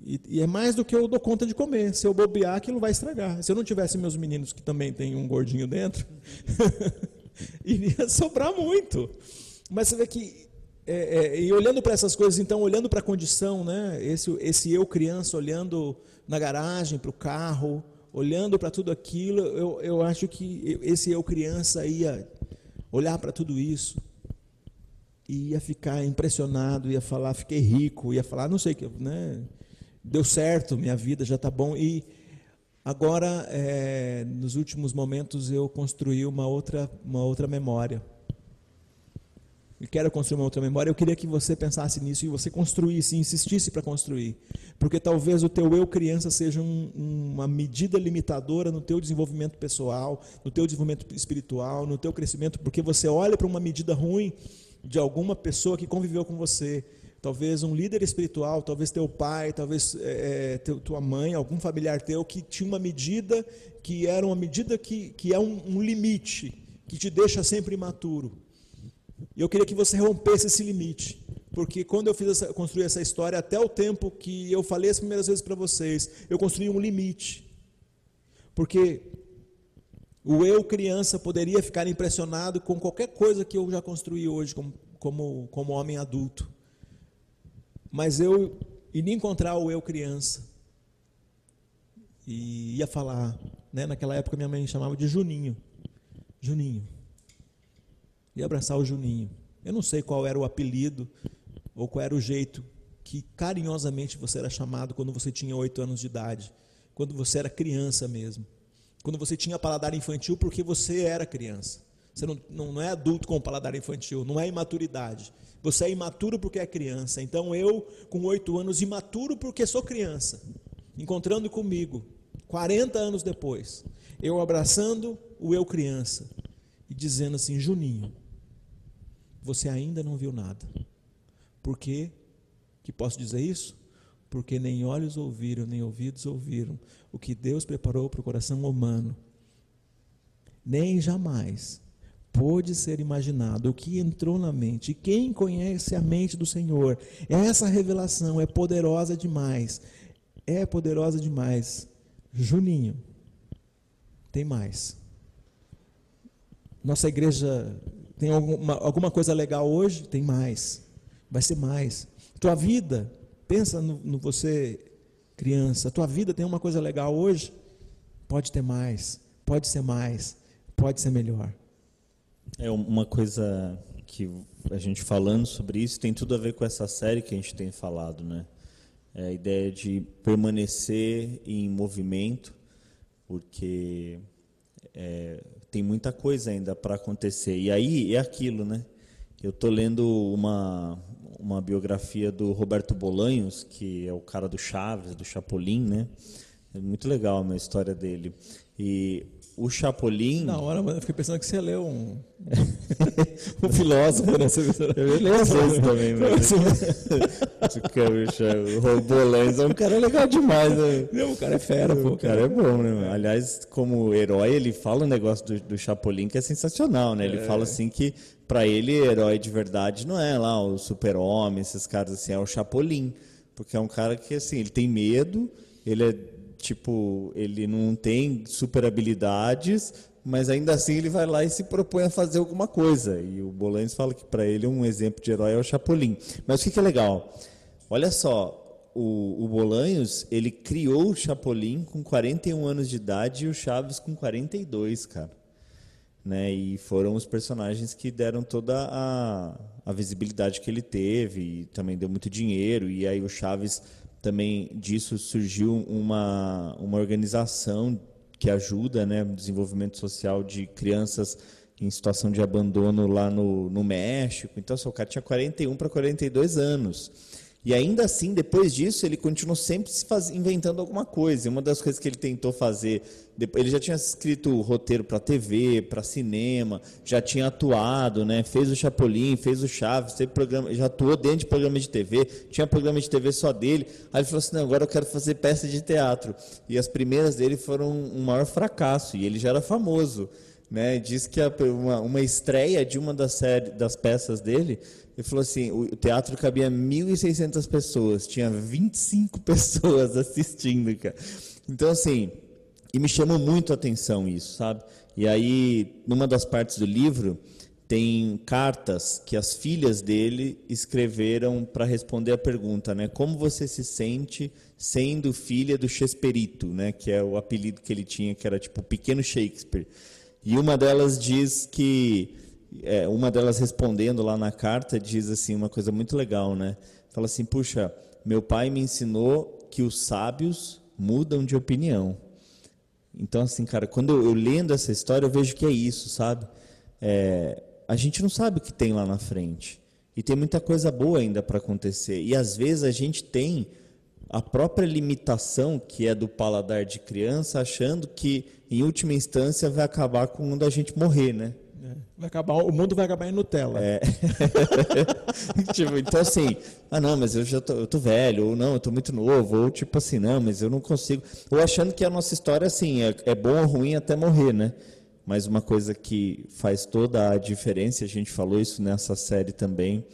E, e, é mais do que eu dou conta de comer. Se eu bobear, aquilo vai estragar. Se eu não tivesse meus meninos que também têm um gordinho dentro, iria sobrar muito. Mas você vê que é, é, e olhando para essas coisas, então, olhando para a condição, né? esse, esse eu criança olhando na garagem, para o carro, olhando para tudo aquilo, eu, eu acho que esse eu criança ia olhar para tudo isso e ia ficar impressionado, ia falar, fiquei rico, ia falar, não sei que, né? deu certo, minha vida já está bom. E agora, é, nos últimos momentos, eu construí uma outra, uma outra memória e quero construir uma outra memória, eu queria que você pensasse nisso e você construísse, insistisse para construir. Porque talvez o teu eu criança seja um, uma medida limitadora no teu desenvolvimento pessoal, no teu desenvolvimento espiritual, no teu crescimento, porque você olha para uma medida ruim de alguma pessoa que conviveu com você, talvez um líder espiritual, talvez teu pai, talvez é, teu, tua mãe, algum familiar teu que tinha uma medida que era uma medida que, que é um, um limite, que te deixa sempre imaturo. E eu queria que você rompesse esse limite. Porque quando eu fiz essa, construí essa história, até o tempo que eu falei as primeiras vezes para vocês, eu construí um limite. Porque o eu criança poderia ficar impressionado com qualquer coisa que eu já construí hoje como, como, como homem adulto. Mas eu iria encontrar o eu criança. E ia falar, né? naquela época minha mãe chamava de Juninho. Juninho e abraçar o Juninho. Eu não sei qual era o apelido ou qual era o jeito que carinhosamente você era chamado quando você tinha oito anos de idade, quando você era criança mesmo, quando você tinha paladar infantil porque você era criança. Você não, não, não é adulto com paladar infantil, não é imaturidade. Você é imaturo porque é criança. Então eu, com oito anos, imaturo porque sou criança, encontrando comigo, 40 anos depois, eu abraçando o eu criança e dizendo assim: Juninho, você ainda não viu nada. Por quê que posso dizer isso? Porque nem olhos ouviram, nem ouvidos ouviram o que Deus preparou para o coração humano. Nem jamais pôde ser imaginado o que entrou na mente. Quem conhece a mente do Senhor? Essa revelação é poderosa demais. É poderosa demais. Juninho, tem mais. Nossa igreja tem alguma, alguma coisa legal hoje? Tem mais. Vai ser mais. Tua vida, pensa no, no você, criança. Tua vida tem uma coisa legal hoje? Pode ter mais. Pode ser mais. Pode ser melhor. É uma coisa que a gente falando sobre isso tem tudo a ver com essa série que a gente tem falado, né? É a ideia de permanecer em movimento, porque é, tem muita coisa ainda para acontecer. E aí é aquilo, né? Eu estou lendo uma, uma biografia do Roberto Bolanhos, que é o cara do Chaves, do Chapolin, né? É muito legal a história dele. E o Chapolin. Na hora, eu fiquei pensando que você leu um, um filósofo, né? Eu leio às vezes também, mas. o Bolanhos é um cara legal demais, né? Não, o cara é fera, pô. O cara é bom, né? Aliás, como herói, ele fala um negócio do, do Chapolin que é sensacional, né? Ele é. fala assim que, para ele, herói de verdade não é lá o super-homem, esses caras assim, é o Chapolin. Porque é um cara que, assim, ele tem medo, ele é tipo, ele não tem super habilidades, mas ainda assim ele vai lá e se propõe a fazer alguma coisa. E o Bolanes fala que para ele um exemplo de herói é o Chapolin. Mas o que, que é legal? Olha só, o, o Bolanhos, ele criou o Chapolin com 41 anos de idade e o Chaves com 42, cara. Né? E foram os personagens que deram toda a, a visibilidade que ele teve e também deu muito dinheiro. E aí o Chaves também disso surgiu uma, uma organização que ajuda né, no desenvolvimento social de crianças em situação de abandono lá no, no México. Então, o cara tinha 41 para 42 anos. E ainda assim, depois disso, ele continuou sempre se faz, inventando alguma coisa. E uma das coisas que ele tentou fazer, ele já tinha escrito roteiro para TV, para cinema, já tinha atuado, né? fez o Chapolin, fez o Chaves, teve programa, já atuou dentro de programa de TV, tinha programa de TV só dele. Aí ele falou assim: agora eu quero fazer peça de teatro. E as primeiras dele foram um maior fracasso, e ele já era famoso. Né? Diz que a, uma, uma estreia de uma das, série, das peças dele ele falou assim: o teatro cabia 1.600 pessoas, tinha 25 pessoas assistindo, cara. Então, assim, e me chamou muito a atenção isso, sabe? E aí, numa das partes do livro, tem cartas que as filhas dele escreveram para responder a pergunta, né? Como você se sente sendo filha do Chesperito, né? Que é o apelido que ele tinha, que era tipo o pequeno Shakespeare. E uma delas diz que é, uma delas respondendo lá na carta diz assim uma coisa muito legal, né? Fala assim, puxa, meu pai me ensinou que os sábios mudam de opinião. Então, assim, cara, quando eu, eu lendo essa história, eu vejo que é isso, sabe? É, a gente não sabe o que tem lá na frente. E tem muita coisa boa ainda para acontecer. E às vezes a gente tem a própria limitação que é do paladar de criança, achando que em última instância vai acabar com quando a gente morrer, né? É, vai acabar, o mundo vai acabar em Nutella. É. tipo, então assim, ah não, mas eu já tô, eu tô velho, ou não, eu tô muito novo, ou tipo assim, não, mas eu não consigo. Ou achando que a nossa história assim é, é bom ou ruim até morrer, né? Mas uma coisa que faz toda a diferença, a gente falou isso nessa série também,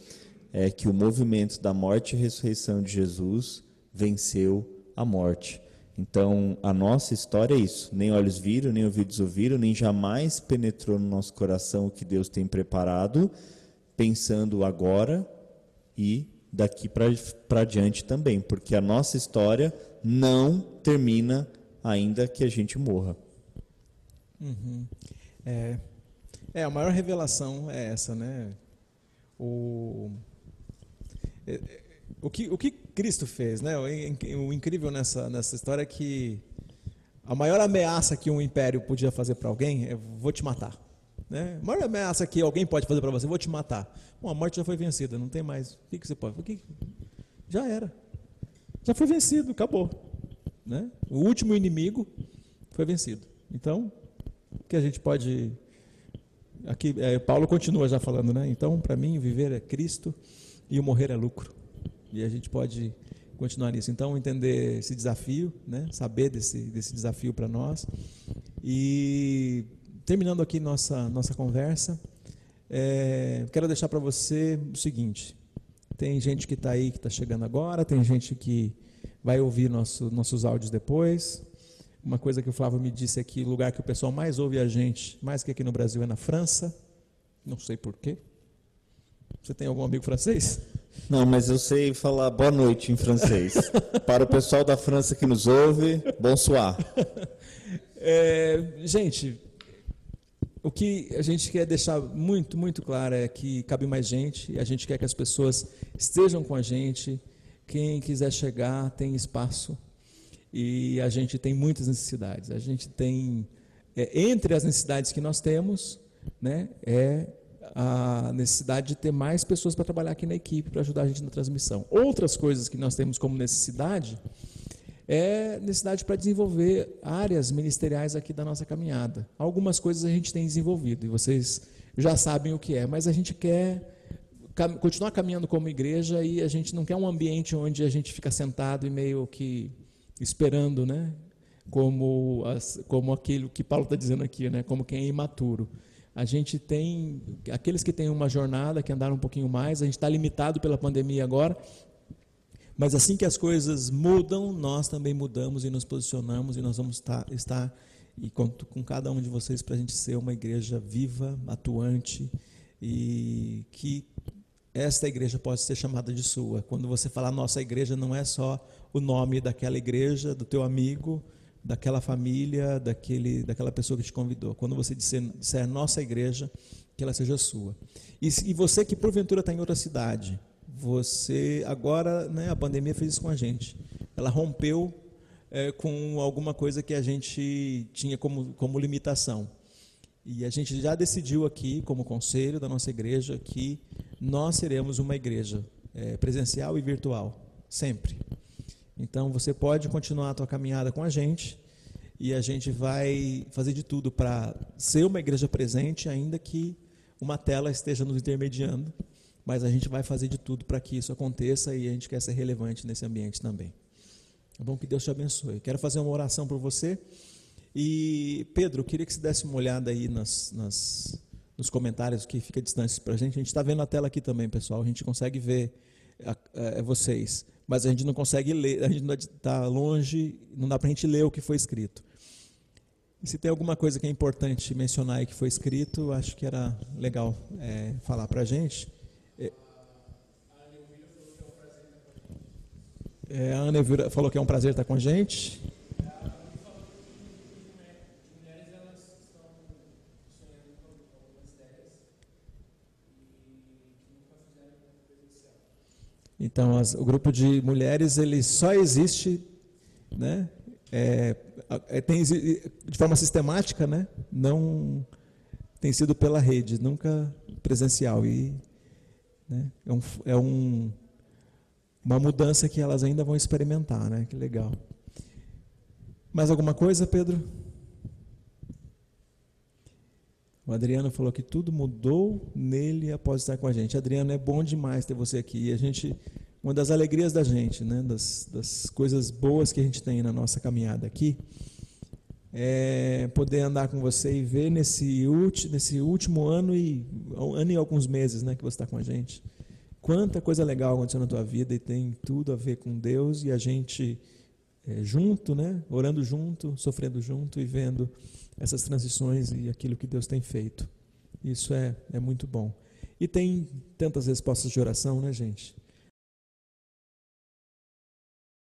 é que o movimento da morte e ressurreição de Jesus venceu a morte. Então, a nossa história é isso: nem olhos viram, nem ouvidos ouviram, nem jamais penetrou no nosso coração o que Deus tem preparado, pensando agora e daqui para diante também, porque a nossa história não termina ainda que a gente morra. Uhum. É, é, a maior revelação é essa, né? O, é, é, o, que, o que Cristo fez, né? O, o incrível nessa, nessa história é que a maior ameaça que um império podia fazer para alguém é vou te matar. Né? A maior ameaça que alguém pode fazer para você, vou te matar. Bom, a morte já foi vencida, não tem mais. O que, que você pode? O que, já era. Já foi vencido, acabou. Né? O último inimigo foi vencido. Então, que a gente pode. Aqui, é, Paulo continua já falando, né? Então, para mim, viver é Cristo e o morrer é lucro. E a gente pode continuar nisso. Então, entender esse desafio, né? saber desse, desse desafio para nós. E terminando aqui nossa, nossa conversa, é, quero deixar para você o seguinte: tem gente que está aí que está chegando agora, tem gente que vai ouvir nosso, nossos áudios depois. Uma coisa que o Flávio me disse é que o lugar que o pessoal mais ouve a gente, mais que aqui no Brasil, é na França. Não sei porquê. Você tem algum amigo francês? Não, mas eu sei falar boa noite em francês. Para o pessoal da França que nos ouve, bonsoir. É, gente, o que a gente quer deixar muito, muito claro é que cabe mais gente e a gente quer que as pessoas estejam com a gente. Quem quiser chegar, tem espaço e a gente tem muitas necessidades. A gente tem, é, entre as necessidades que nós temos, né, é a necessidade de ter mais pessoas para trabalhar aqui na equipe, para ajudar a gente na transmissão. Outras coisas que nós temos como necessidade é necessidade para desenvolver áreas ministeriais aqui da nossa caminhada. Algumas coisas a gente tem desenvolvido e vocês já sabem o que é, mas a gente quer continuar caminhando como igreja e a gente não quer um ambiente onde a gente fica sentado e meio que esperando, né? Como, as, como aquilo que Paulo está dizendo aqui, né? Como quem é imaturo. A gente tem aqueles que têm uma jornada, que andaram um pouquinho mais, a gente está limitado pela pandemia agora, mas assim que as coisas mudam, nós também mudamos e nos posicionamos e nós vamos estar, estar e conto com cada um de vocês para a gente ser uma igreja viva, atuante e que esta igreja pode ser chamada de sua. Quando você falar nossa igreja, não é só o nome daquela igreja, do teu amigo, daquela família, daquele, daquela pessoa que te convidou. Quando você disser, disser nossa igreja, que ela seja sua. E, e você que porventura está em outra cidade, você agora, né, a pandemia fez isso com a gente. Ela rompeu é, com alguma coisa que a gente tinha como, como limitação. E a gente já decidiu aqui, como conselho da nossa igreja, que nós seremos uma igreja é, presencial e virtual, sempre. Então você pode continuar a tua caminhada com a gente e a gente vai fazer de tudo para ser uma igreja presente, ainda que uma tela esteja nos intermediando, mas a gente vai fazer de tudo para que isso aconteça e a gente quer ser relevante nesse ambiente também. É bom que Deus te abençoe. Quero fazer uma oração por você. E Pedro, queria que você desse uma olhada aí nas, nas nos comentários que fica distante para a gente. A gente está vendo a tela aqui também, pessoal. A gente consegue ver a, a, a vocês mas a gente não consegue ler, a gente está longe, não dá para a gente ler o que foi escrito. E se tem alguma coisa que é importante mencionar aí que foi escrito, acho que era legal é, falar para a gente. É, é, a Ana falou que é um prazer estar com a gente. Então, as, o grupo de mulheres ele só existe, né? É, é, tem, de forma sistemática, né? Não tem sido pela rede, nunca presencial e né? é, um, é um, uma mudança que elas ainda vão experimentar, né? Que legal. Mais alguma coisa, Pedro? O Adriano falou que tudo mudou nele após estar com a gente. Adriano, é bom demais ter você aqui. A gente, uma das alegrias da gente, né, das, das coisas boas que a gente tem na nossa caminhada aqui, é poder andar com você e ver nesse, ulti, nesse último ano e ano e alguns meses, né, que você está com a gente. Quanta coisa legal aconteceu na tua vida e tem tudo a ver com Deus e a gente é, junto, né, orando junto, sofrendo junto e vendo essas transições e aquilo que Deus tem feito. Isso é, é muito bom. E tem tantas respostas de oração, né, gente?